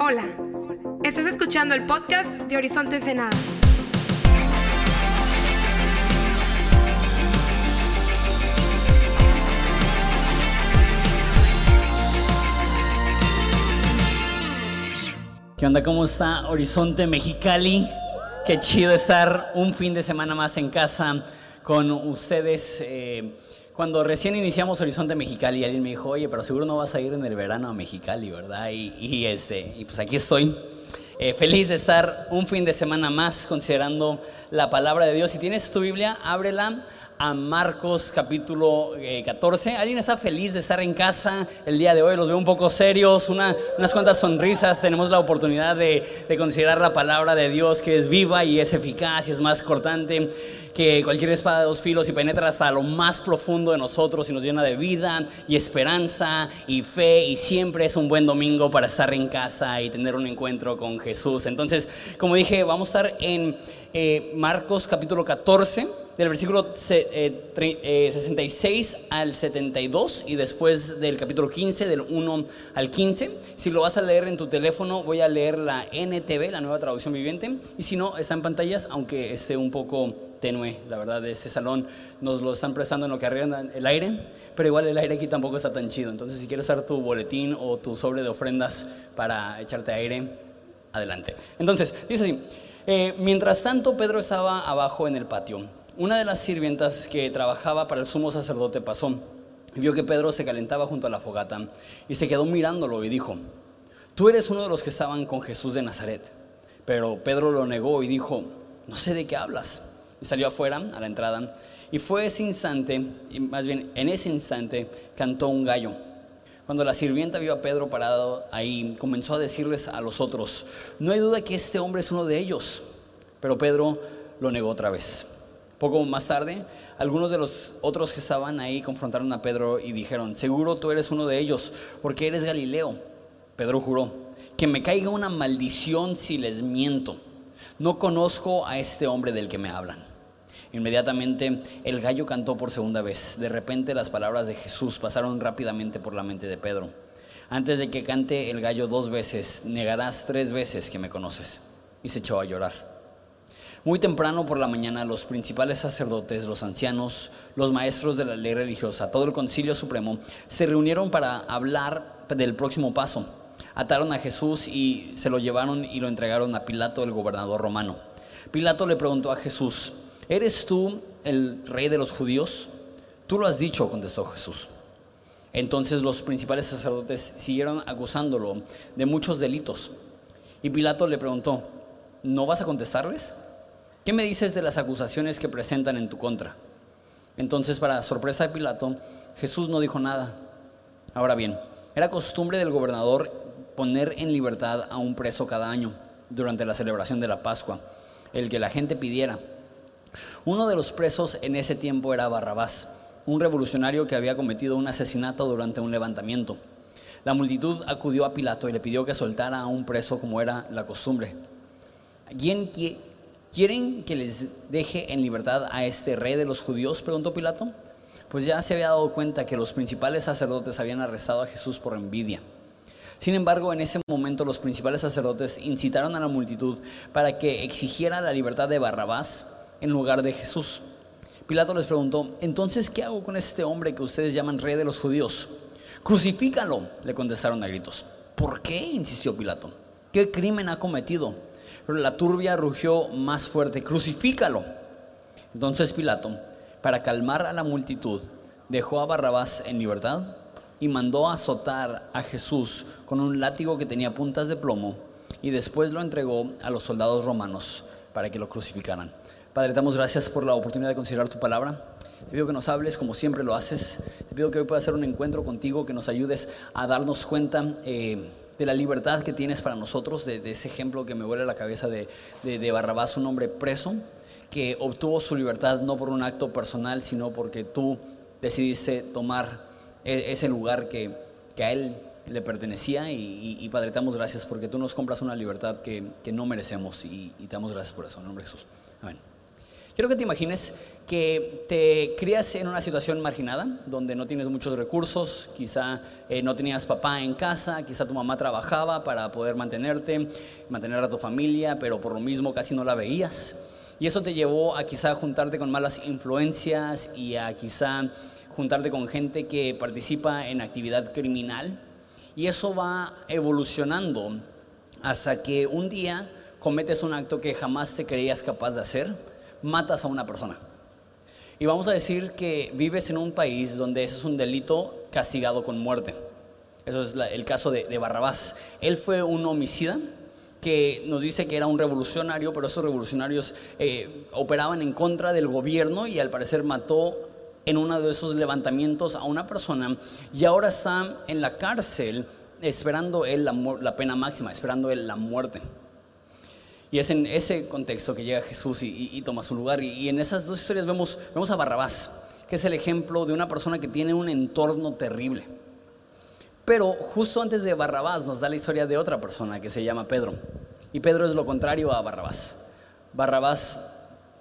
Hola, estás escuchando el podcast de Horizonte Ensenada. ¿Qué onda? ¿Cómo está Horizonte Mexicali? Qué chido estar un fin de semana más en casa con ustedes. Eh, cuando recién iniciamos Horizonte Mexicali, alguien me dijo, oye, pero seguro no vas a ir en el verano a Mexicali, ¿verdad? Y, este, y pues aquí estoy. Eh, feliz de estar un fin de semana más considerando la palabra de Dios. Si tienes tu Biblia, ábrela a Marcos capítulo 14. Eh, ¿Alguien está feliz de estar en casa el día de hoy? Los veo un poco serios, unas cuantas sonrisas. Tenemos la oportunidad de, de, considerar la palabra de Dios que es viva y es eficaz y es más cortante que cualquier espada de dos filos y penetra hasta lo más profundo de nosotros y nos llena de vida y esperanza y fe y siempre es un buen domingo para estar en casa y tener un encuentro con Jesús. Entonces, como dije, vamos a estar en eh, Marcos capítulo 14 del versículo 66 eh, al 72 y después del capítulo 15, del 1 al 15. Si lo vas a leer en tu teléfono, voy a leer la NTV, la nueva traducción viviente, y si no, está en pantallas, aunque esté un poco tenue, la verdad, de este salón nos lo están prestando en lo que arriendan el aire, pero igual el aire aquí tampoco está tan chido. Entonces, si quieres usar tu boletín o tu sobre de ofrendas para echarte aire, adelante. Entonces, dice así, eh, mientras tanto Pedro estaba abajo en el patio una de las sirvientas que trabajaba para el sumo sacerdote pasó y vio que Pedro se calentaba junto a la fogata y se quedó mirándolo y dijo, tú eres uno de los que estaban con Jesús de Nazaret. Pero Pedro lo negó y dijo, no sé de qué hablas. Y salió afuera, a la entrada, y fue ese instante, y más bien en ese instante, cantó un gallo. Cuando la sirvienta vio a Pedro parado ahí, comenzó a decirles a los otros, no hay duda que este hombre es uno de ellos. Pero Pedro lo negó otra vez. Poco más tarde, algunos de los otros que estaban ahí confrontaron a Pedro y dijeron, seguro tú eres uno de ellos, porque eres Galileo. Pedro juró, que me caiga una maldición si les miento. No conozco a este hombre del que me hablan. Inmediatamente el gallo cantó por segunda vez. De repente las palabras de Jesús pasaron rápidamente por la mente de Pedro. Antes de que cante el gallo dos veces, negarás tres veces que me conoces. Y se echó a llorar. Muy temprano por la mañana los principales sacerdotes, los ancianos, los maestros de la ley religiosa, todo el concilio supremo, se reunieron para hablar del próximo paso. Ataron a Jesús y se lo llevaron y lo entregaron a Pilato, el gobernador romano. Pilato le preguntó a Jesús, ¿eres tú el rey de los judíos? Tú lo has dicho, contestó Jesús. Entonces los principales sacerdotes siguieron acusándolo de muchos delitos. Y Pilato le preguntó, ¿no vas a contestarles? ¿Qué me dices de las acusaciones que presentan en tu contra? Entonces, para sorpresa de Pilato, Jesús no dijo nada. Ahora bien, era costumbre del gobernador poner en libertad a un preso cada año durante la celebración de la Pascua, el que la gente pidiera. Uno de los presos en ese tiempo era Barrabás, un revolucionario que había cometido un asesinato durante un levantamiento. La multitud acudió a Pilato y le pidió que soltara a un preso como era la costumbre. ¿Quién, ¿Quieren que les deje en libertad a este rey de los judíos? preguntó Pilato. Pues ya se había dado cuenta que los principales sacerdotes habían arrestado a Jesús por envidia. Sin embargo, en ese momento los principales sacerdotes incitaron a la multitud para que exigiera la libertad de Barrabás en lugar de Jesús. Pilato les preguntó, entonces, ¿qué hago con este hombre que ustedes llaman rey de los judíos? Crucifícalo, le contestaron a gritos. ¿Por qué? insistió Pilato. ¿Qué crimen ha cometido? Pero la turbia rugió más fuerte, crucifícalo. Entonces Pilato, para calmar a la multitud, dejó a Barrabás en libertad y mandó azotar a Jesús con un látigo que tenía puntas de plomo y después lo entregó a los soldados romanos para que lo crucificaran. Padre, te damos gracias por la oportunidad de considerar tu palabra. Te pido que nos hables como siempre lo haces. Te pido que hoy pueda ser un encuentro contigo, que nos ayudes a darnos cuenta. Eh, de la libertad que tienes para nosotros, de, ese ejemplo que me vuelve la cabeza de, de, Barrabás, un hombre preso, que obtuvo su libertad no por un acto personal, sino porque tú decidiste tomar e, ese lugar que, que a él le pertenecía y, Padre, te damos gracias porque tú nos compras una libertad que, que no merecemos y, y, te damos gracias por eso, en nombre de Jesús. Amén. Quiero que te imagines que te crías en una situación marginada, donde no tienes muchos recursos, quizá eh, no tenías papá en casa, quizá tu mamá trabajaba para poder mantenerte, mantener a tu familia, pero por lo mismo casi no la veías. Y eso te llevó a quizá juntarte con malas influencias y a quizá juntarte con gente que participa en actividad criminal. Y eso va evolucionando hasta que un día cometes un acto que jamás te creías capaz de hacer, matas a una persona. Y vamos a decir que vives en un país donde ese es un delito castigado con muerte. Eso es el caso de, Barrabás. Él fue un homicida que nos dice que era un revolucionario, pero esos revolucionarios eh, operaban en contra del gobierno y al parecer mató en uno de esos levantamientos a una persona y ahora está en la cárcel esperando él la, la pena máxima, esperando él la muerte. Y es en ese contexto que llega Jesús y, toma su lugar. Y, en esas dos historias vemos, vemos a Barrabás, que es el ejemplo de una persona que tiene un entorno terrible. Pero justo antes de Barrabás nos da la historia de otra persona que se llama Pedro. Y Pedro es lo contrario a Barrabás. Barrabás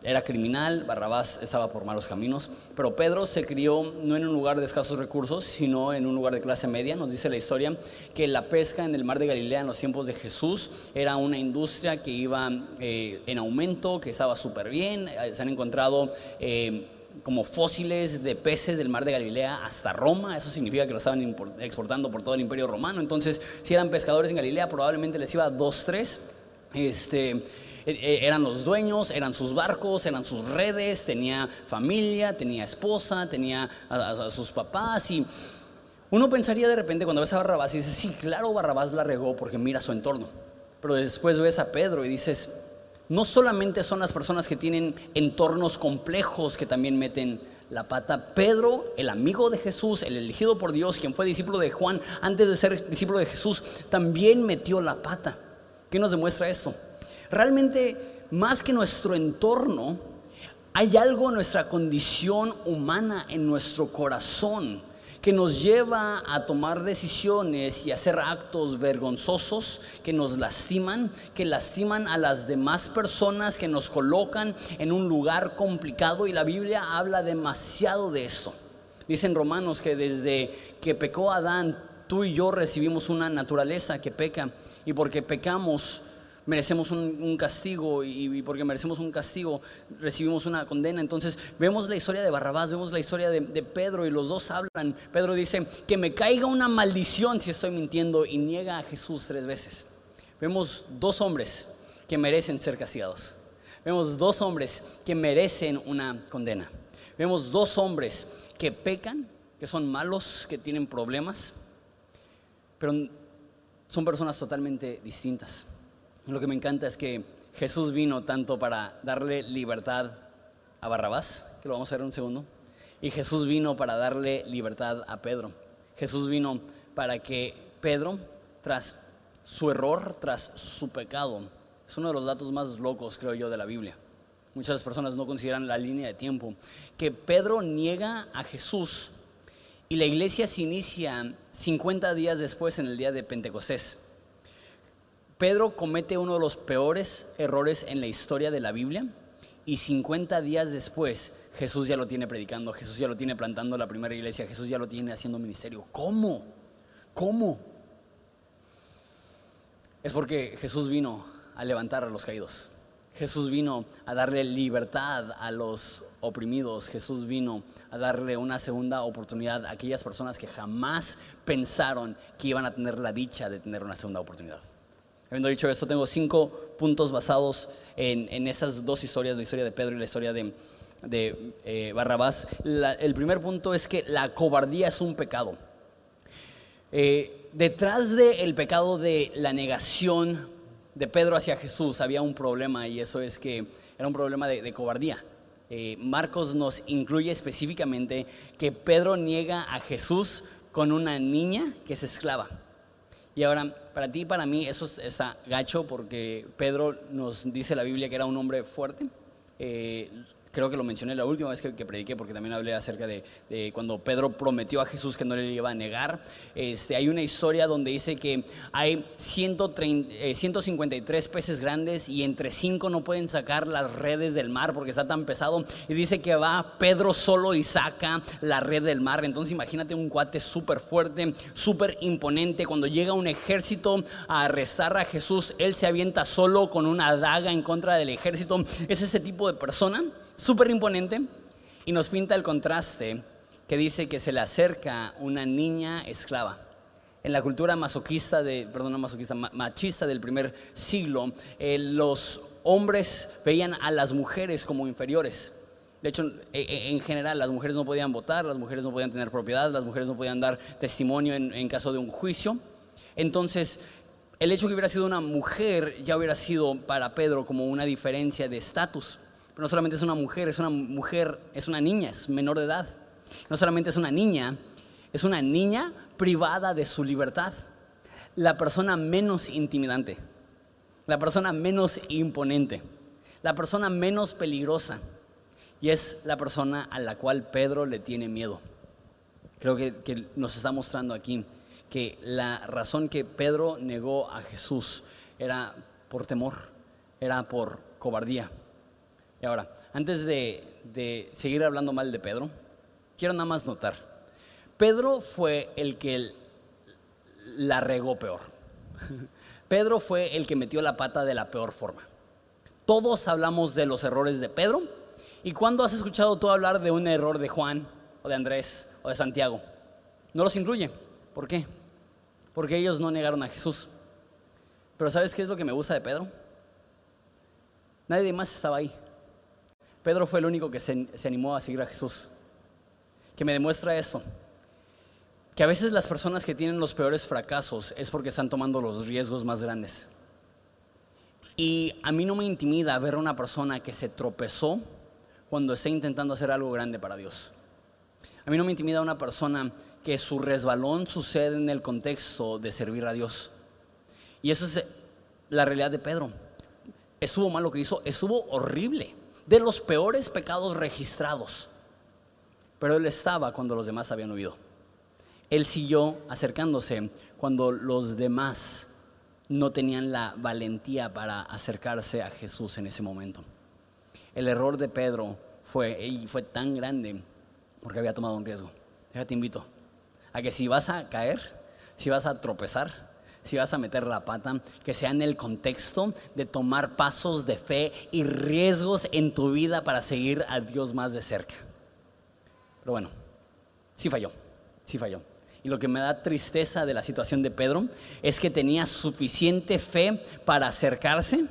era criminal, Barrabás estaba por malos caminos, pero Pedro se crió no en un lugar de escasos recursos, sino en un lugar de clase media. Nos dice la historia que la pesca en el mar de Galilea en los tiempos de Jesús era una industria que iba eh, en aumento, que estaba súper bien. Eh, se han encontrado... Eh, como fósiles de peces del mar de Galilea hasta Roma, eso significa que lo estaban exportando por todo el imperio romano, entonces si eran pescadores en Galilea probablemente les iba dos, tres, este, eran los dueños, eran sus barcos, eran sus redes, tenía familia, tenía esposa, tenía a, sus papás y uno pensaría de repente cuando ves a Barrabás y dices, sí, claro, Barrabás la regó porque mira su entorno. Pero después ves a Pedro y dices, no solamente son las personas que tienen entornos complejos que también meten la pata. Pedro, el amigo de Jesús, el elegido por Dios, quien fue discípulo de Juan antes de ser discípulo de Jesús, también metió la pata. ¿Qué nos demuestra esto? Realmente, más que nuestro entorno, hay algo en nuestra condición humana, en nuestro corazón, que nos lleva a tomar decisiones y hacer actos vergonzosos que nos lastiman, que lastiman a las demás personas, que nos colocan en un lugar complicado y la Biblia habla demasiado de esto. Dicen Romanos que desde que pecó Adán, tú y yo recibimos una naturaleza que peca y porque pecamos merecemos un, castigo y, porque merecemos un castigo recibimos una condena. Entonces vemos la historia de Barrabás, vemos la historia de, Pedro y los dos hablan. Pedro dice, que me caiga una maldición si estoy mintiendo y niega a Jesús tres veces. Vemos dos hombres que merecen ser castigados. Vemos dos hombres que merecen una condena. Vemos dos hombres que pecan, que son malos, que tienen problemas, pero son personas totalmente distintas. Lo que me encanta es que Jesús vino tanto para darle libertad a Barrabás, que lo vamos a ver en un segundo, y Jesús vino para darle libertad a Pedro. Jesús vino para que Pedro, tras su error, tras su pecado, es uno de los datos más locos, creo yo, de la Biblia. Muchas personas no consideran la línea de tiempo. Que Pedro niega a Jesús y la iglesia se inicia 50 días después en el día de Pentecostés. Pedro comete uno de los peores errores en la historia de la Biblia y 50 días después Jesús ya lo tiene predicando, Jesús ya lo tiene plantando la primera iglesia, Jesús ya lo tiene haciendo ministerio. ¿Cómo? ¿Cómo? Es porque Jesús vino a levantar a los caídos. Jesús vino a darle libertad a los oprimidos. Jesús vino a darle una segunda oportunidad a aquellas personas que jamás pensaron que iban a tener la dicha de tener una segunda oportunidad. Habiendo dicho esto, tengo cinco puntos basados en, esas dos historias, la historia de Pedro y la historia de, eh, Barrabás. el primer punto es que la cobardía es un pecado. Eh, detrás del pecado de la negación de Pedro hacia Jesús había un problema y eso es que era un problema de, cobardía. Eh, Marcos nos incluye específicamente que Pedro niega a Jesús con una niña que es esclava. Y ahora, para ti y para mí, eso está gacho porque Pedro nos dice la Biblia que era un hombre fuerte. Eh, creo que lo mencioné la última vez que, prediqué, porque también hablé acerca de, cuando Pedro prometió a Jesús que no le iba a negar. Este, hay una historia donde dice que hay 130, 153 eh, peces grandes y entre cinco no pueden sacar las redes del mar porque está tan pesado. Y dice que va Pedro solo y saca la red del mar. Entonces imagínate un cuate súper fuerte, súper imponente. Cuando llega un ejército a arrestar a Jesús, él se avienta solo con una daga en contra del ejército. Es ese tipo de persona súper imponente, y nos pinta el contraste que dice que se le acerca una niña esclava. En la cultura masoquista de, perdón, masoquista, machista del primer siglo, eh, los hombres veían a las mujeres como inferiores. De hecho, e, e, en general, las mujeres no podían votar, las mujeres no podían tener propiedad, las mujeres no podían dar testimonio en, en caso de un juicio. Entonces, el hecho que hubiera sido una mujer ya hubiera sido para Pedro como una diferencia de estatus. No solamente es una mujer, es una mujer, es una niña, es menor de edad. No solamente es una niña, es una niña privada de su libertad. La persona menos intimidante, la persona menos imponente, la persona menos peligrosa. Y es la persona a la cual Pedro le tiene miedo. Creo que nos está mostrando aquí que la razón que Pedro negó a Jesús era por temor, era por cobardía. Y ahora, antes de, seguir hablando mal de Pedro, quiero nada más notar, Pedro fue el que la regó peor. Pedro fue el que metió la pata de la peor forma. Todos hablamos de los errores de Pedro. ¿Y cuándo has escuchado tú hablar de un error de Juan o de Andrés o de Santiago? No los incluye. ¿Por qué? Porque ellos no negaron a Jesús. Pero ¿sabes qué es lo que me gusta de Pedro? Nadie más estaba ahí. Pedro fue el único que se, animó a seguir a Jesús. Que me demuestra esto. Que a veces las personas que tienen los peores fracasos es porque están tomando los riesgos más grandes. Y a mí no me intimida ver a una persona que se tropezó cuando está intentando hacer algo grande para Dios. A mí no me intimida una persona que su resbalón sucede en el contexto de servir a Dios. Y eso es la realidad de Pedro. Estuvo mal lo que hizo, estuvo horrible de los peores pecados registrados. Pero él estaba cuando los demás habían huido. Él siguió acercándose cuando los demás no tenían la valentía para acercarse a Jesús en ese momento. El error de Pedro fue, y fue tan grande porque había tomado un riesgo. Déjate invito a que si vas a caer, si vas a tropezar, si vas a meter la pata, que sea en el contexto de tomar pasos de fe y riesgos en tu vida para seguir a Dios más de cerca. Pero bueno, sí falló, sí falló. Y lo que me da tristeza de la situación de Pedro es que tenía suficiente fe para acercarse,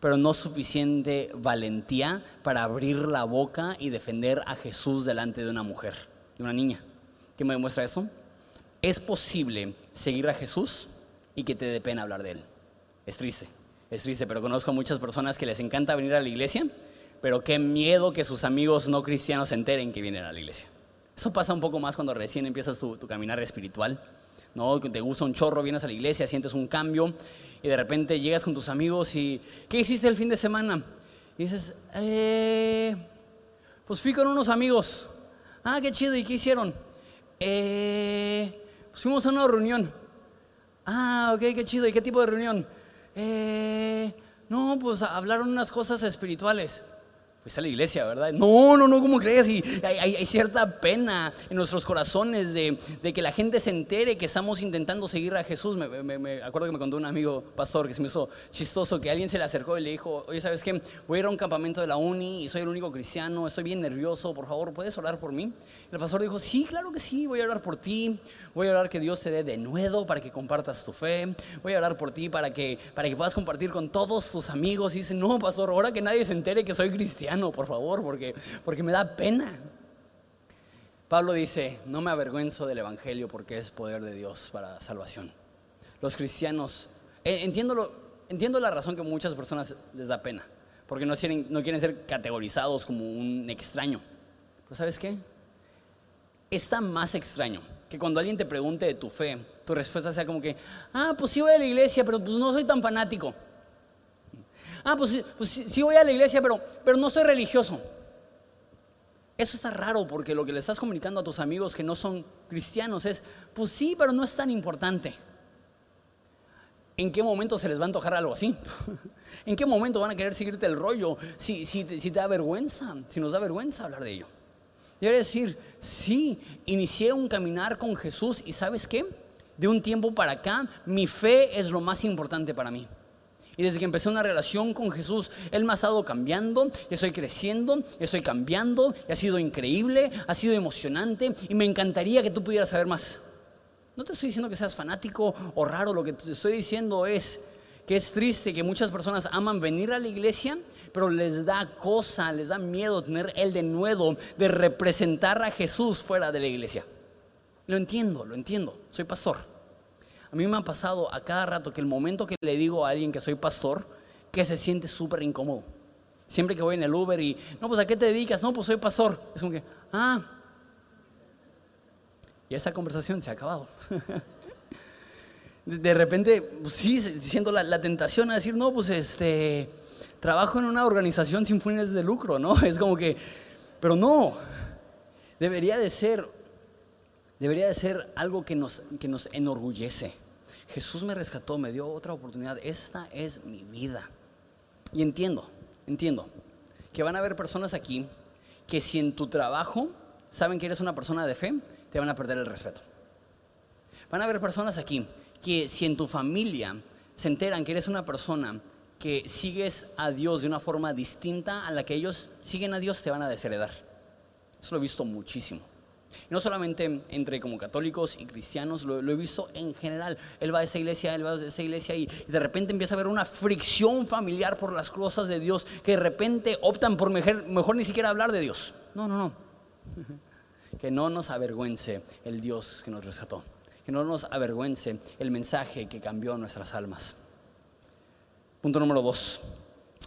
pero no suficiente valentía para abrir la boca y defender a Jesús delante de una mujer, de una niña. ¿Qué me demuestra eso? Es posible seguir a Jesús y que te dé pena hablar de Él. Es triste, es triste, pero conozco muchas personas que les encanta venir a la iglesia, pero qué miedo que sus amigos no cristianos se enteren que vienen a la iglesia. Eso pasa un poco más cuando recién empiezas tu, caminar espiritual. ¿no? Te gusta un chorro, vienes a la iglesia, sientes un cambio y de repente llegas con tus amigos y ¿qué hiciste el fin de semana? Y dices, eh, pues fui con unos amigos. Ah, qué chido, ¿y qué hicieron? Eh, fuimos a una reunión. Ah, ok, qué chido. ¿Y qué tipo de reunión? Eh, no, pues hablaron unas cosas espirituales. Fuiste a la iglesia, ¿verdad? No, no, no, ¿cómo crees? Y hay, cierta pena en nuestros corazones de, que la gente se entere que estamos intentando seguir a Jesús. Me, acuerdo que me contó un amigo pastor que se me hizo chistoso que alguien se le acercó y le dijo, oye, ¿sabes qué? Voy a ir a un campamento de la uni y soy el único cristiano, estoy bien nervioso, por favor, ¿puedes orar por mí? el pastor dijo, sí, claro que sí, voy a orar por ti, voy a orar que Dios te dé de nuevo para que compartas tu fe, voy a orar por ti para que, para que puedas compartir con todos tus amigos. Y dice, no, pastor, ahora que nadie se entere que soy cristiano por favor, porque, porque me da pena. Pablo dice, no me avergüenzo del Evangelio porque es poder de Dios para salvación. Los cristianos, eh, entiendo, entiendo la razón que muchas personas les da pena, porque no quieren, no quieren ser categorizados como un extraño. Pero ¿sabes qué? Está más extraño que cuando alguien te pregunte de tu fe, tu respuesta sea como que, ah, pues sí voy a la iglesia, pero pues no soy tan fanático. Ah, pues, pues sí, voy a la iglesia, pero, pero no soy religioso. Eso está raro porque lo que le estás comunicando a tus amigos que no son cristianos es, pues sí, pero no es tan importante. ¿En qué momento se les va a antojar algo así? ¿En qué momento van a querer seguirte el rollo si, si, te da vergüenza, si nos da vergüenza hablar de ello? Debe decir, sí, inicié un caminar con Jesús y ¿sabes qué? De un tiempo para acá, mi fe es lo más importante para mí. Y desde que empecé una relación con Jesús, Él me ha estado cambiando, y estoy creciendo, y estoy cambiando, y ha sido increíble, ha sido emocionante, y me encantaría que tú pudieras saber más. No te estoy diciendo que seas fanático o raro, lo que te estoy diciendo es que es triste que muchas personas aman venir a la iglesia, pero les da cosa, les da miedo tener el denuedo de representar a Jesús fuera de la iglesia. Lo entiendo, lo entiendo, soy pastor. A mí me ha pasado a cada rato que el momento que le digo a alguien que soy pastor, que se siente súper incómodo. Siempre que voy en el Uber y, no, pues a qué te dedicas, no, pues soy pastor. Es como que, ah. Y esa conversación se ha acabado. De repente, pues sí, siento la, la, tentación a decir, no, pues este, trabajo en una organización sin fines de lucro, ¿no? Es como que, pero no, debería de ser, debería de ser algo que nos, que nos enorgullece. Jesús me rescató, me dio otra oportunidad. Esta es mi vida. Y entiendo, entiendo que van a haber personas aquí que si en tu trabajo saben que eres una persona de fe, te van a perder el respeto. Van a haber personas aquí que si en tu familia se enteran que eres una persona que sigues a Dios de una forma distinta a la que ellos siguen a Dios, te van a desheredar. Eso lo he visto muchísimo. No solamente entre como católicos y cristianos, lo, he visto en general. Él va a esa iglesia, él va a esa iglesia y, de repente empieza a haber una fricción familiar por las cosas de Dios, que de repente optan por mejor, mejor ni siquiera hablar de Dios. No, no, no. Que no nos avergüence el Dios que nos rescató. Que no nos avergüence el mensaje que cambió nuestras almas. Punto número dos.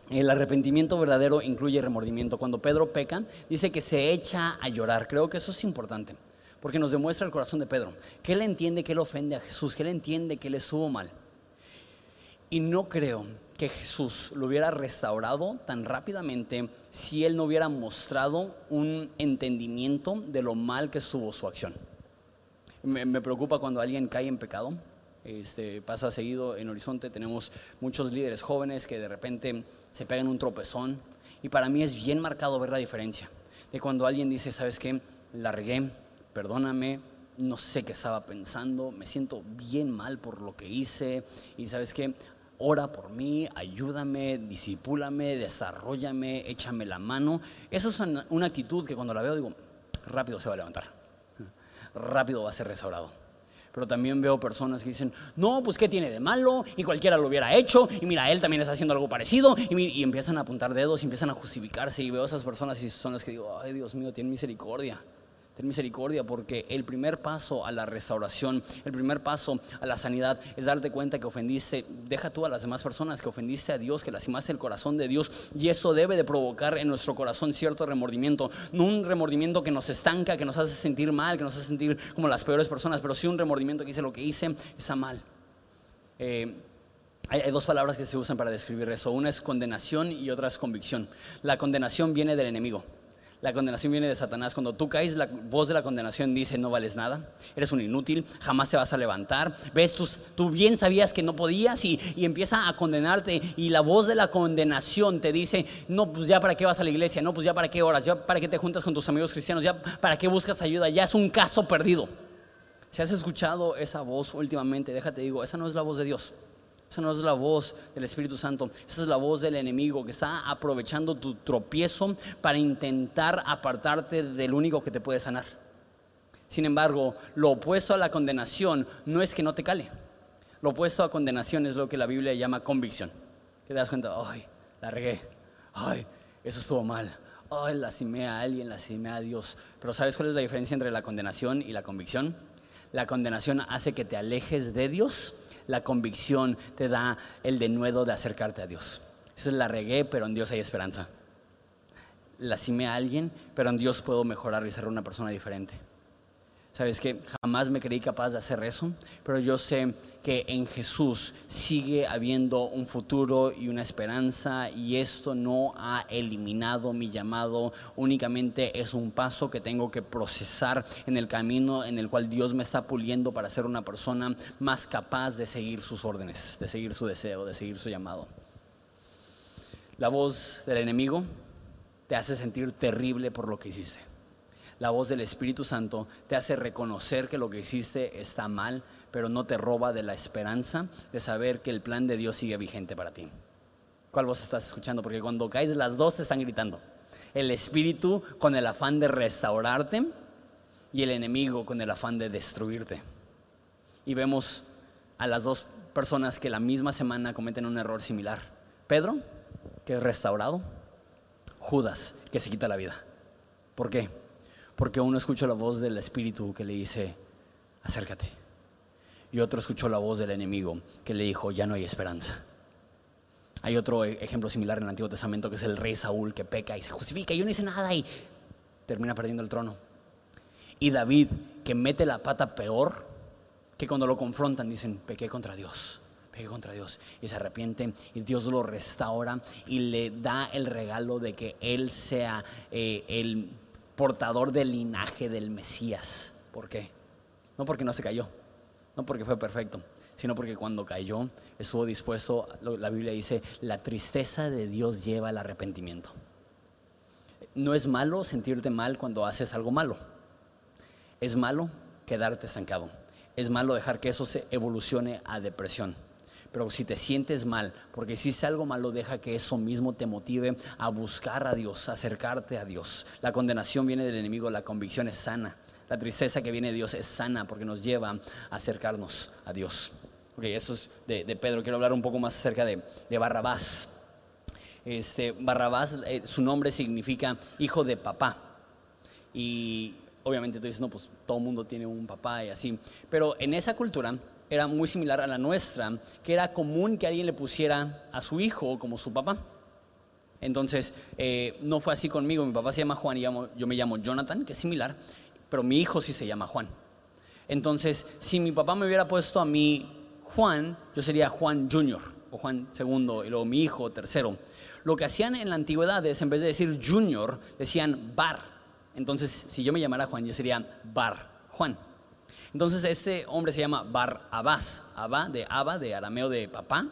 El arrepentimiento verdadero incluye remordimiento. Cuando Pedro peca, dice que se echa a llorar. Creo que eso es importante, porque nos demuestra el corazón de Pedro, que él entiende que él ofende a Jesús, que él entiende que él estuvo mal. Y no creo que Jesús lo hubiera restaurado tan rápidamente si él no hubiera mostrado un entendimiento de lo mal que estuvo su acción. Me, me preocupa cuando alguien cae en pecado este, pasa seguido en Horizonte, tenemos muchos líderes jóvenes que de repente se pegan un tropezón y para mí es bien marcado ver la diferencia de cuando alguien dice, ¿sabes qué? La regué, perdóname, no sé qué estaba pensando, me siento bien mal por lo que hice y ¿sabes qué? Ora por mí, ayúdame, disipúlame, desarrollame, échame la mano. Esa es una actitud que cuando la veo digo, rápido se va a levantar, rápido va a ser restaurado pero también veo personas que dicen, no, pues ¿qué tiene de malo? Y cualquiera lo hubiera hecho, y mira, él también está haciendo algo parecido, y, y empiezan a apuntar dedos, y empiezan a justificarse, y veo a esas personas y son las que digo, ay Dios mío, tiene misericordia. Ten misericordia porque el primer paso a la restauración, el primer paso a la sanidad es darte cuenta que ofendiste, deja tú a las demás personas, que ofendiste a Dios, que lastimaste el corazón de Dios y eso debe de provocar en nuestro corazón cierto remordimiento, no un remordimiento que nos estanca, que nos hace sentir mal, que nos hace sentir como las peores personas, pero sí un remordimiento que dice lo que hice está mal. Eh, hay, dos palabras que se usan para describir eso. Una es condenación y otra es convicción. La condenación viene del enemigo. La condenación viene de Satanás. Cuando tú caes, la voz de la condenación dice, no vales nada, eres un inútil, jamás te vas a levantar. Ves, tú, tú bien sabías que no podías y, empieza a condenarte. Y la voz de la condenación te dice, no, pues ya para qué vas a la iglesia, no, pues ya para qué oras, ya para qué te juntas con tus amigos cristianos, ya para qué buscas ayuda, ya es un caso perdido. Si has escuchado esa voz últimamente, déjate digo, esa no es la voz de Dios. Esa no es la voz del Espíritu Santo, esa es la voz del enemigo que está aprovechando tu tropiezo para intentar apartarte del único que te puede sanar. Sin embargo, lo opuesto a la condenación no es que no te cale. Lo opuesto a condenación es lo que la Biblia llama convicción. Que te das cuenta, ay, la regué, ay, eso estuvo mal, ay, lastimé a alguien, lastimé a Dios. Pero ¿sabes cuál es la diferencia entre la condenación y la convicción? La condenación hace que te alejes de Dios la convicción te da el denuedo de acercarte a Dios. Esa es la regué, pero en Dios hay esperanza. Lastimé a alguien, pero en Dios puedo mejorar y ser una persona diferente. Sabes que jamás me creí capaz de hacer eso, pero yo sé que en Jesús sigue habiendo un futuro y una esperanza y esto no ha eliminado mi llamado, únicamente es un paso que tengo que procesar en el camino en el cual Dios me está puliendo para ser una persona más capaz de seguir sus órdenes, de seguir su deseo, de seguir su llamado. La voz del enemigo te hace sentir terrible por lo que hiciste la voz del Espíritu Santo te hace reconocer que lo que hiciste está mal, pero no te roba de la esperanza de saber que el plan de Dios sigue vigente para ti. ¿Cuál voz estás escuchando? Porque cuando caes las dos te están gritando. El Espíritu con el afán de restaurarte y el enemigo con el afán de destruirte. Y vemos a las dos personas que la misma semana cometen un error similar. Pedro, que es restaurado. Judas, que se quita la vida. ¿Por qué? Porque uno escuchó la voz del Espíritu que le dice, acércate. Y otro escuchó la voz del enemigo que le dijo, ya no hay esperanza. Hay otro e-, ejemplo similar en el Antiguo Testamento que es el rey Saúl que peca y se justifica y yo no hice nada y termina perdiendo el trono. Y David que mete la pata peor que cuando lo confrontan dicen, pequé contra Dios, pequé contra Dios. Y se arrepiente y Dios lo restaura y le da el regalo de que él sea eh, el portador del linaje del Mesías. ¿Por qué? No porque no se cayó, no porque fue perfecto, sino porque cuando cayó estuvo dispuesto, la Biblia dice, la tristeza de Dios lleva al arrepentimiento. No es malo sentirte mal cuando haces algo malo. Es malo quedarte estancado. Es malo dejar que eso se evolucione a depresión. Pero si te sientes mal porque hiciste algo malo, deja que eso mismo te motive a buscar a Dios, a acercarte a Dios. La condenación viene del enemigo, la convicción es sana. La tristeza que viene de Dios es sana porque nos lleva a acercarnos a Dios. Ok, eso es de, Pedro. Quiero hablar un poco más acerca de, Barrabás. Este, Barrabás, eh, su nombre significa hijo de papá. Y obviamente tú dices, no, pues todo mundo tiene un papá y así. Pero en esa cultura, era muy similar a la nuestra, que era común que alguien le pusiera a su hijo como su papá. Entonces, eh, no fue así conmigo. Mi papá se llama Juan y yo me llamo Jonathan, que es similar, pero mi hijo sí se llama Juan. Entonces, si mi papá me hubiera puesto a mí Juan, yo sería Juan Junior o Juan segundo y luego mi hijo tercero. Lo que hacían en la antigüedad es, en vez de decir Junior, decían Bar. Entonces, si yo me llamara Juan, yo sería Bar Juan. Entonces este hombre se llama Bar Abás, Abba de Abba, de arameo de papá,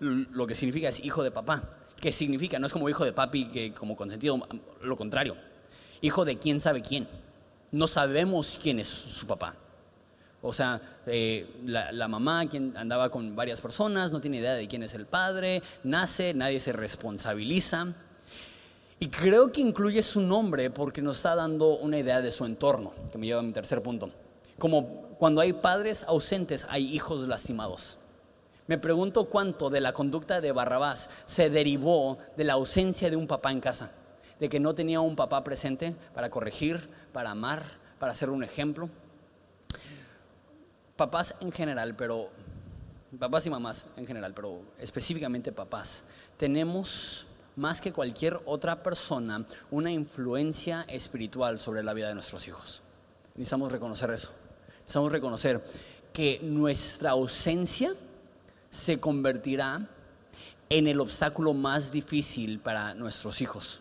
lo que significa es hijo de papá. ¿Qué significa? No es como hijo de papi, que como consentido, lo contrario. Hijo de quién sabe quién. No sabemos quién es su papá. O sea, eh, la, la, mamá quien andaba con varias personas, no tiene idea de quién es el padre, nace, nadie se responsabiliza. Y creo que incluye su nombre porque nos está dando una idea de su entorno, que me lleva a mi tercer punto. Como cuando hay padres ausentes, hay hijos lastimados. Me pregunto cuánto de la conducta de Barrabás se derivó de la ausencia de un papá en casa, de que no tenía un papá presente para corregir, para amar, para ser un ejemplo. Papás en general, pero papás y mamás en general, pero específicamente papás, tenemos más que cualquier otra persona una influencia espiritual sobre la vida de nuestros hijos. Necesitamos reconocer eso. Necesitamos reconocer que nuestra ausencia se convertirá en el obstáculo más difícil para nuestros hijos.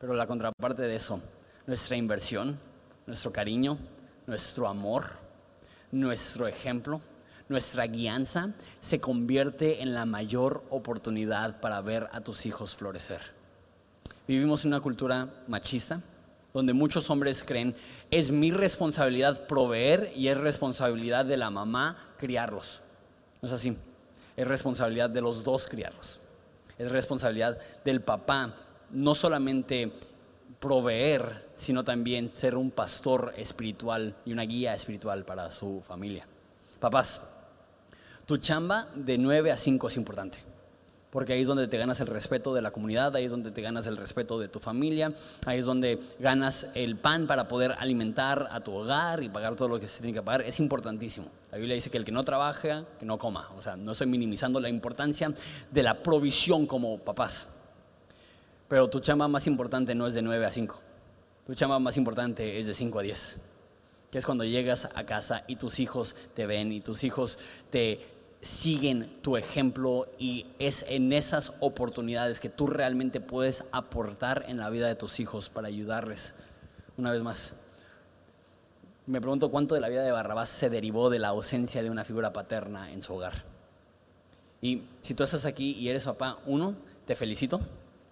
Pero la contraparte de eso, nuestra inversión, nuestro cariño, nuestro amor, nuestro ejemplo, nuestra guianza se convierte en la mayor oportunidad para ver a tus hijos florecer. Vivimos en una cultura machista donde muchos hombres creen, es mi responsabilidad proveer y es responsabilidad de la mamá criarlos. No es así, es responsabilidad de los dos criarlos. Es responsabilidad del papá no solamente proveer, sino también ser un pastor espiritual y una guía espiritual para su familia. Papás, tu chamba de 9 a 5 es importante porque ahí es donde te ganas el respeto de la comunidad, ahí es donde te ganas el respeto de tu familia, ahí es donde ganas el pan para poder alimentar a tu hogar y pagar todo lo que se tiene que pagar. Es importantísimo. La Biblia dice que el que no trabaja, que no coma. O sea, no estoy minimizando la importancia de la provisión como papás. Pero tu chamba más importante no es de 9 a 5. Tu chamba más importante es de 5 a 10 que es cuando llegas a casa y tus hijos te ven y tus hijos te siguen tu ejemplo y es en esas oportunidades que tú realmente puedes aportar en la vida de tus hijos para ayudarles. Una vez más, me pregunto cuánto de la vida de Barrabás se derivó de la ausencia de una figura paterna en su hogar. Y si tú estás aquí y eres papá, uno, te felicito,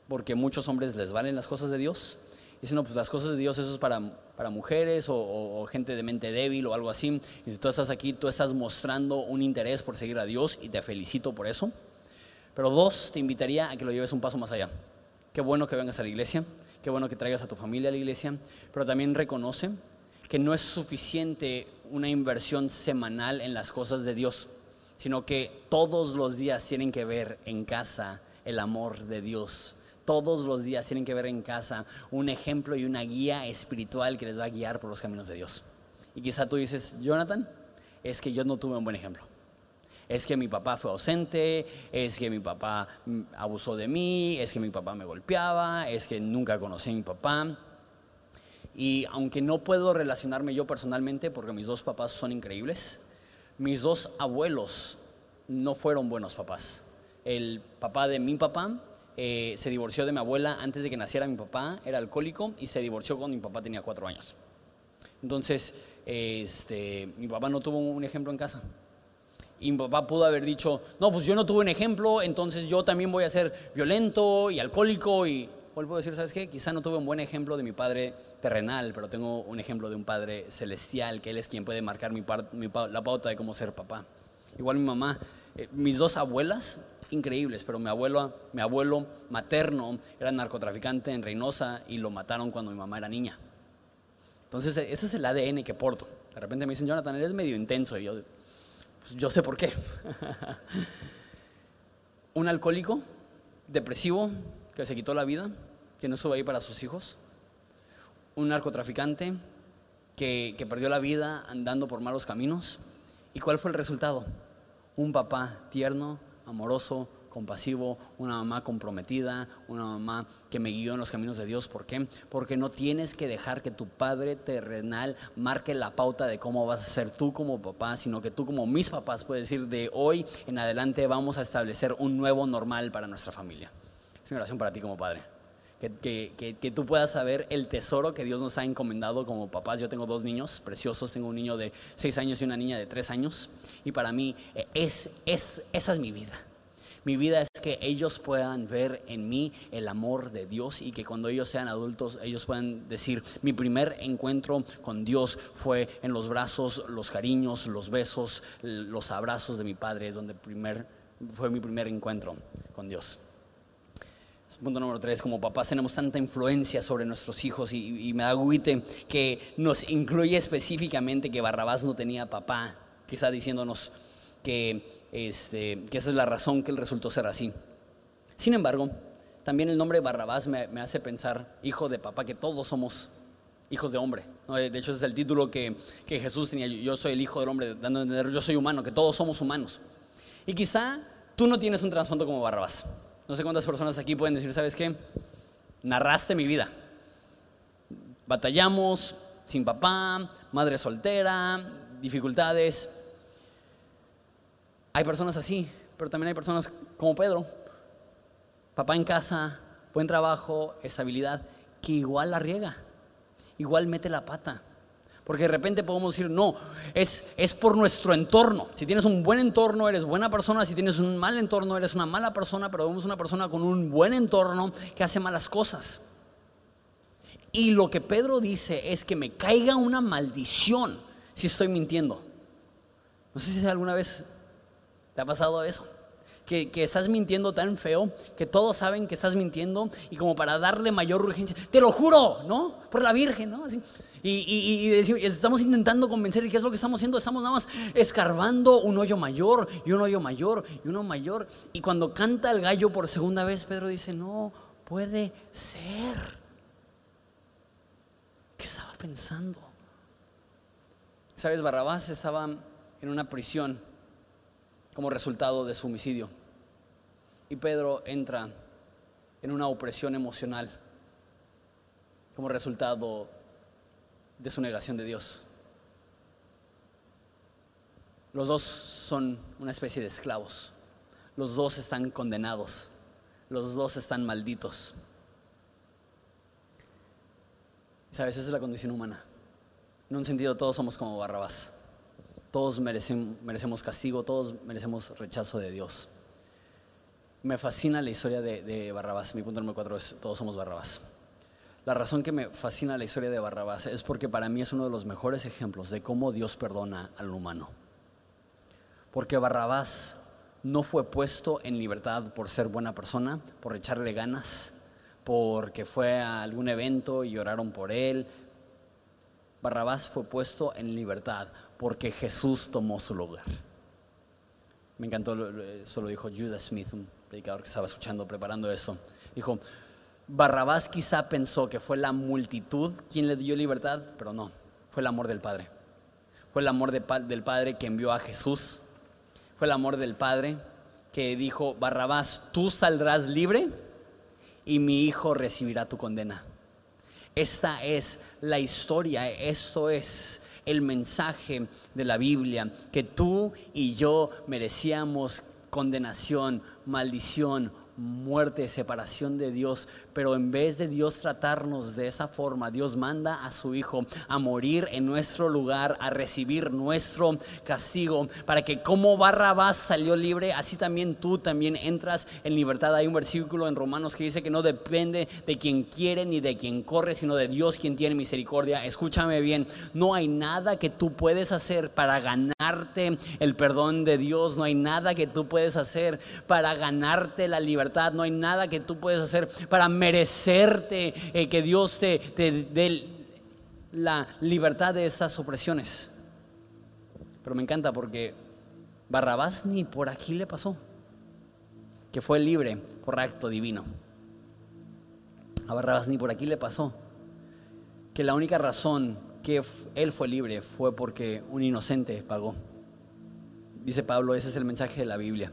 porque muchos hombres les valen las cosas de Dios. Si no, pues las cosas de Dios eso es para, para mujeres o, gente de mente débil o algo así. Y si tú estás aquí, tú estás mostrando un interés por seguir a Dios y te felicito por eso. Pero dos, te invitaría a que lo lleves un paso más allá. Qué bueno que vengas a la iglesia, qué bueno que traigas a tu familia a la iglesia, pero también reconoce que no es suficiente una inversión semanal en las cosas de Dios, sino que todos los días tienen que ver en casa el amor de Dios. Todos los días tienen que ver en casa un ejemplo y una guía espiritual que les va a guiar por los caminos de Dios. Y quizá tú dices, Jonathan, es que yo no tuve un buen ejemplo. Es que mi papá fue ausente, es que mi papá mm, abusó de mí, es que mi papá me golpeaba, es que nunca conocí a mi papá. Y aunque no puedo relacionarme yo personalmente, porque mis dos papás son increíbles, mis dos abuelos no fueron buenos papás. El papá de mi papá eh, se divorció de mi abuela antes de que naciera mi papá, era alcohólico y se divorció cuando mi papá tenía cuatro años. Entonces, este, mi papá no tuvo un ejemplo en casa. Y mi papá pudo haber dicho, no, pues yo no tuve un ejemplo, entonces yo también voy a ser violento y alcohólico y vuelvo a decir, ¿sabes qué? Quizá no tuve un buen ejemplo de mi padre terrenal, pero tengo un ejemplo de un padre celestial, que él es quien puede marcar mi, la pauta de cómo ser papá. Igual mi mamá, eh, mis dos abuelas, increíbles, pero mi abuelo, mi abuelo materno era narcotraficante en Reynosa y lo mataron cuando mi mamá era niña. Entonces, ese es el ADN que porto. De repente me dicen, Jonathan, eres medio intenso. Y yo, pues, yo sé por qué. un alcohólico, depresivo, que se quitó la vida, que no estuvo ahí para sus hijos. Un narcotraficante que, que perdió la vida andando por malos caminos. ¿Y cuál fue el resultado? Un papá tierno, amoroso, compasivo, una mamá comprometida, una mamá que me guió en los caminos de Dios. ¿Por qué? Porque no tienes que dejar que tu padre terrenal marque la pauta de cómo vas a ser tú como papá, sino que tú como mis papás puedes decir de hoy en adelante vamos a establecer un nuevo normal para nuestra familia. Es mi oración para ti como padre. Que, tú puedas saber el tesoro que Dios nos ha encomendado como papás. Yo tengo dos niños preciosos, tengo un niño de seis años y una niña de tres años. Y para mí eh, es, es, esa es mi vida. Mi vida es que ellos puedan ver en mí el amor de Dios y que cuando ellos sean adultos ellos puedan decir, mi primer encuentro con Dios fue en los brazos, los cariños, los besos, los abrazos de mi padre, es donde primer, fue mi primer encuentro con Dios. Punto número tres, como papás tenemos tanta influencia sobre nuestros hijos y, me da guite que nos incluye específicamente que Barrabás no tenía papá, quizá diciéndonos que, este, que esa es la razón que él resultó ser así. Sin embargo, también el nombre Barrabás me, hace pensar, hijo de papá, que todos somos hijos de hombre. De hecho, ese es el título que, que Jesús tenía, yo soy el hijo del hombre, dando a entender, yo soy humano, que todos somos humanos. Y quizá tú no tienes un trasfondo como Barrabás. No sé cuántas personas aquí pueden decir, ¿sabes qué? Narraste mi vida. Batallamos, sin papá, madre soltera, dificultades. Hay personas así, pero también hay personas como Pedro. Papá en casa, buen trabajo, estabilidad, que igual la riega, igual mete la pata. Porque de repente podemos decir, no, es, es por nuestro entorno. Si tienes un buen entorno, eres buena persona. Si tienes un mal entorno, eres una mala persona. Pero vemos una persona con un buen entorno que hace malas cosas. Y lo que Pedro dice es que me caiga una maldición si estoy mintiendo. No sé si alguna vez te ha pasado eso. Que, estás mintiendo tan feo que todos saben que estás mintiendo y como para darle mayor urgencia, te lo juro, ¿no? Por la Virgen, ¿no? Así, y, estamos intentando convencer, ¿y qué es lo que estamos haciendo? Estamos nada más escarbando un hoyo mayor y un hoyo mayor y uno mayor. Y cuando canta el gallo por segunda vez, Pedro dice, no puede ser. ¿Qué estaba pensando? ¿Sabes? Barrabás estaba en una prisión como resultado de su homicidio. Y Pedro entra en una opresión emocional como resultado de su negación de Dios. Los dos son una especie de esclavos. Los dos están condenados. Los dos están malditos. Sabes, esa es la condición humana. En un sentido, todos somos como Barrabás. Todos merecemos, castigo, todos merecemos rechazo de Dios. Me fascina la historia de, de Barrabás. Mi punto número cuatro es, todos somos Barrabás. La razón que me fascina la historia de Barrabás es porque para mí es uno de los mejores ejemplos de cómo Dios perdona al humano. Porque Barrabás no fue puesto en libertad por ser buena persona, por echarle ganas, porque fue a algún evento y oraron por él. Barrabás fue puesto en libertad porque Jesús tomó su lugar. Me encantó, eso lo dijo Judas Smith, un predicador que estaba escuchando, preparando eso. Dijo, Barrabás quizá pensó que fue la multitud quien le dio libertad, pero no, fue el amor del Padre. Fue el amor del Padre que envió a Jesús. Fue el amor del Padre que dijo, Barrabás, tú saldrás libre y mi hijo recibirá tu condena. Esta es la historia, esto es el mensaje de la Biblia, que tú y yo merecíamos condenación, maldición, muerte, separación de Dios, pero en vez de Dios tratarnos de esa forma, Dios manda a su Hijo a morir en nuestro lugar, a recibir nuestro castigo, para que como Barrabás salió libre, así también tú también entras en libertad. Hay un versículo en Romanos que dice que no depende de quien quiere ni de quien corre, sino de Dios quien tiene misericordia. Escúchame bien, no hay nada que tú puedes hacer para ganarte el perdón de Dios, no hay nada que tú puedes hacer para ganarte la libertad, no hay nada que tú puedes hacer para merecerte eh, que Dios te, dé la libertad de estas opresiones. Pero me encanta porque Barrabás ni por aquí le pasó, que fue libre por acto divino. A Barrabás ni por aquí le pasó, que la única razón que él fue libre fue porque un inocente pagó. Dice Pablo, ese es el mensaje de la Biblia,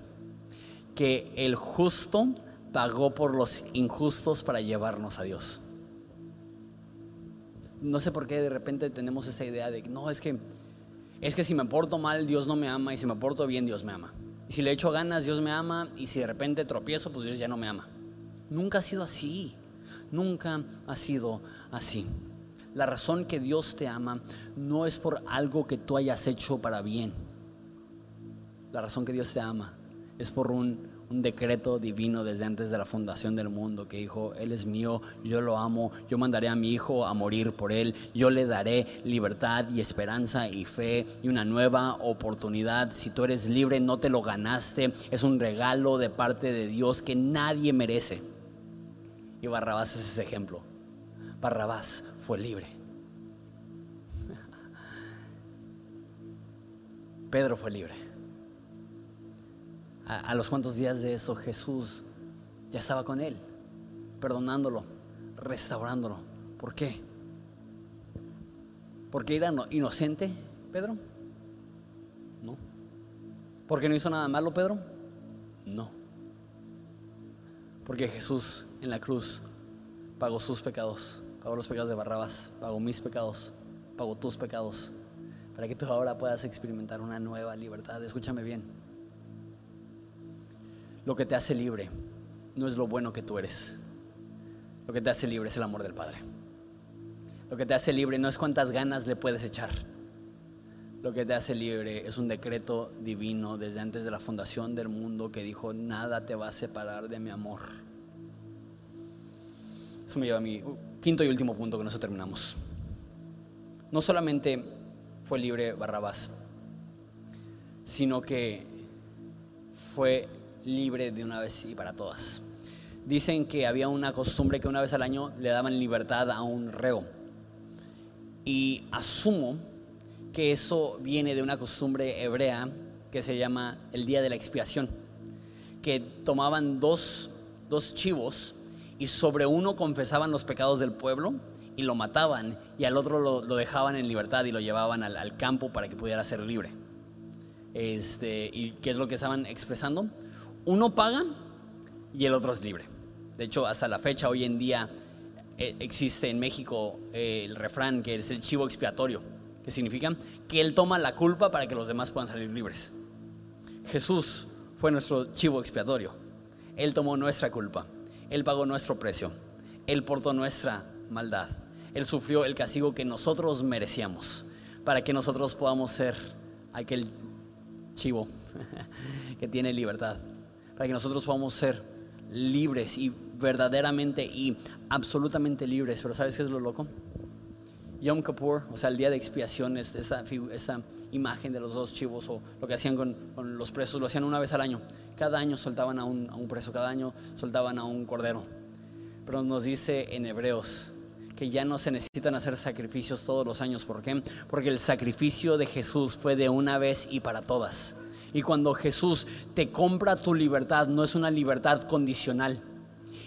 que el justo pagó por los injustos para llevarnos a Dios. No sé por qué de repente tenemos esta idea de no, es que es que si me porto mal Dios no me ama y si me porto bien Dios me ama. Y si le echo ganas Dios me ama y si de repente tropiezo pues Dios ya no me ama. Nunca ha sido así. Nunca ha sido así. La razón que Dios te ama no es por algo que tú hayas hecho para bien. La razón que Dios te ama es por un un decreto divino desde antes de la fundación del mundo que dijo, Él es mío, yo lo amo, yo mandaré a mi hijo a morir por Él, yo le daré libertad y esperanza y fe y una nueva oportunidad. Si tú eres libre, no te lo ganaste, es un regalo de parte de Dios que nadie merece. Y Barrabás es ese ejemplo. Barrabás fue libre. Pedro fue libre a, los cuantos días de eso Jesús ya estaba con él, perdonándolo, restaurándolo. ¿Por qué? ¿Porque era inocente, Pedro? No. ¿Porque no hizo nada malo, Pedro? No. Porque Jesús en la cruz pagó sus pecados, pagó los pecados de Barrabás, pagó mis pecados, pagó tus pecados, para que tú ahora puedas experimentar una nueva libertad. Escúchame bien. Lo que te hace libre no es lo bueno que tú eres. Lo que te hace libre es el amor del Padre. Lo que te hace libre no es cuántas ganas le puedes echar. Lo que te hace libre es un decreto divino desde antes de la fundación del mundo que dijo, nada te va a separar de mi amor. Eso me lleva a mi quinto y último punto con eso terminamos. No solamente fue libre Barrabás, sino que fue libre de una vez y para todas. Dicen que había una costumbre que una vez al año le daban libertad a un reo. Y asumo que eso viene de una costumbre hebrea que se llama el día de la expiación, que tomaban dos, chivos y sobre uno confesaban los pecados del pueblo y lo mataban y al otro lo, dejaban en libertad y lo llevaban al, al, campo para que pudiera ser libre. Este, ¿Y qué es lo que estaban expresando? Uno paga y el otro es libre. De hecho, hasta la fecha, hoy en día, eh, existe en México eh, el refrán que es el chivo expiatorio. que significa que Él toma la culpa para que los demás puedan salir libres. Jesús fue nuestro chivo expiatorio. Él tomó nuestra culpa. Él pagó nuestro precio. Él portó nuestra maldad. Él sufrió el castigo que nosotros merecíamos para que nosotros podamos ser aquel chivo que tiene libertad. Para que nosotros podamos ser libres y verdaderamente y absolutamente libres. Pero ¿sabes qué es lo loco? Yom Kippur, o sea, el día de expiación, esa, esa imagen de los dos chivos o lo que hacían con, los presos, lo hacían una vez al año. Cada año soltaban a un, a un preso, cada año soltaban a un cordero. Pero nos dice en Hebreos que ya no se necesitan hacer sacrificios todos los años. ¿Por qué? Porque el sacrificio de Jesús fue de una vez y para todas. Y cuando Jesús te compra tu libertad, no es una libertad condicional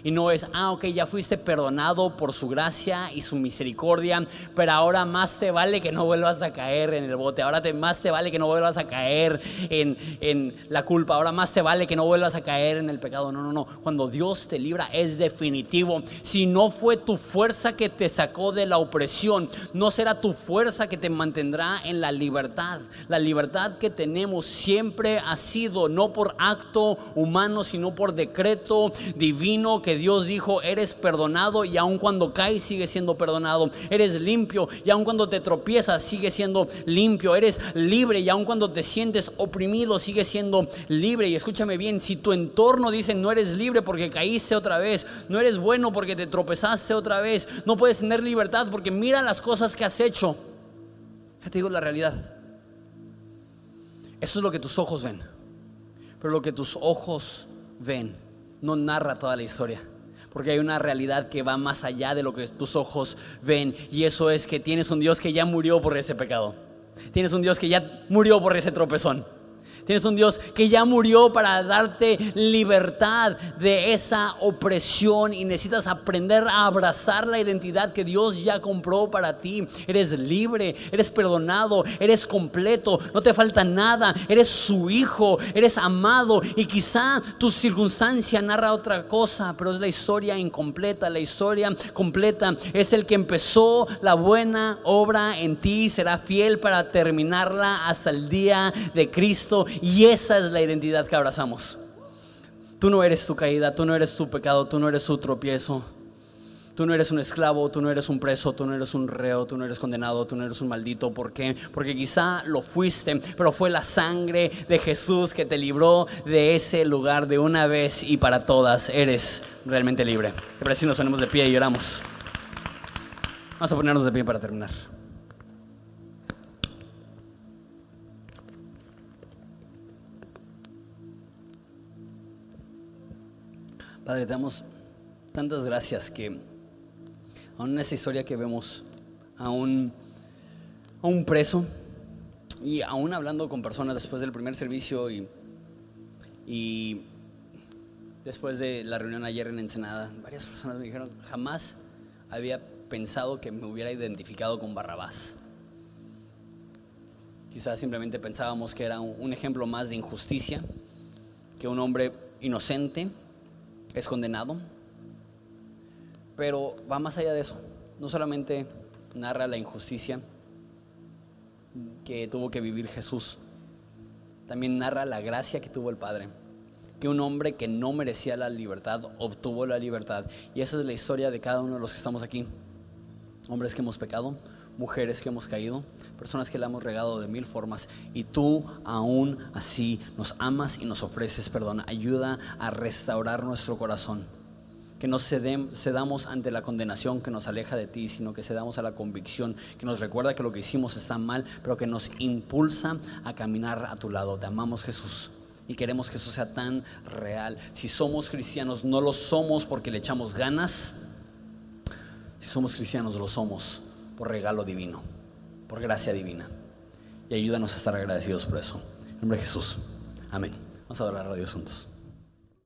y no es, ah, ok, ya fuiste perdonado por su gracia y su misericordia, pero ahora más te vale que no vuelvas a caer en el bote, ahora te, más te vale que no vuelvas a caer en, en la culpa, ahora más te vale que no vuelvas a caer en el pecado. No, no, no, cuando Dios te libra es definitivo. Si no fue tu fuerza que te sacó de la opresión, no será tu fuerza que te mantendrá en la libertad. La libertad que tenemos siempre ha sido no por acto humano, sino por decreto divino que Dios dijo, eres perdonado y aun cuando caes sigue siendo perdonado. Eres limpio y aun cuando te tropiezas sigue siendo limpio. Eres libre y aun cuando te sientes oprimido sigue siendo libre. Y escúchame bien, si tu entorno dice no eres libre porque caíste otra vez, no eres bueno porque te tropezaste otra vez, no puedes tener libertad porque mira las cosas que has hecho. Ya te digo la realidad. Eso es lo que tus ojos ven. Pero lo que tus ojos ven no narra toda la historia. Porque hay una realidad que va más allá de lo que tus ojos ven. Y eso es que tienes un Dios que ya murió por ese pecado. Tienes un Dios que ya murió por ese tropezón. Tienes un Dios que ya murió para darte libertad de esa opresión y necesitas aprender a abrazar la identidad que Dios ya compró para ti. Eres libre, eres perdonado, eres completo, no te falta nada, eres su hijo, eres amado y quizá tu circunstancia narra otra cosa, pero es la historia incompleta. La historia completa es el que empezó la buena obra en ti, será fiel para terminarla hasta el día de Cristo y esa es la identidad que abrazamos. Tú no eres tu caída, tú no eres tu pecado, tú no eres tu tropiezo. Tú no eres un esclavo, tú no eres un preso, tú no eres un reo, tú no eres condenado, tú no eres un maldito. ¿Por qué? Porque quizá lo fuiste, pero fue la sangre de Jesús que te libró de ese lugar de una vez y para todas. Eres realmente libre. Te parece si nos ponemos de pie y lloramos? Vamos a ponernos de pie para terminar. Padre, te damos tantas gracias que aún en esa historia que vemos a un, a un preso y aún hablando con personas después del primer servicio y, y después de la reunión ayer en Ensenada, varias personas me dijeron, jamás había pensado que me hubiera identificado con Barrabás. Quizás simplemente pensábamos que era un ejemplo más de injusticia, que un hombre inocente es condenado, pero va más allá de eso. No solamente narra la injusticia que tuvo que vivir Jesús, también narra la gracia que tuvo el Padre. Que un hombre que no merecía la libertad obtuvo la libertad. Y esa es la historia de cada uno de los que estamos aquí. Hombres que hemos pecado, mujeres que hemos caído, personas que le hemos regado de mil formas y tú aún así nos amas y nos ofreces perdón. Ayuda a restaurar nuestro corazón. Que no cedamos ante la condenación que nos aleja de ti, sino que cedamos a la convicción que nos recuerda que lo que hicimos está mal, pero que nos impulsa a caminar a tu lado. Te amamos Jesús y queremos que eso sea tan real. Si somos cristianos, no lo somos porque le echamos ganas. Si somos cristianos, lo somos por regalo divino, por gracia divina. Y ayúdanos a estar agradecidos por eso. En nombre de Jesús. Amén. Vamos a adorar a Dios juntos.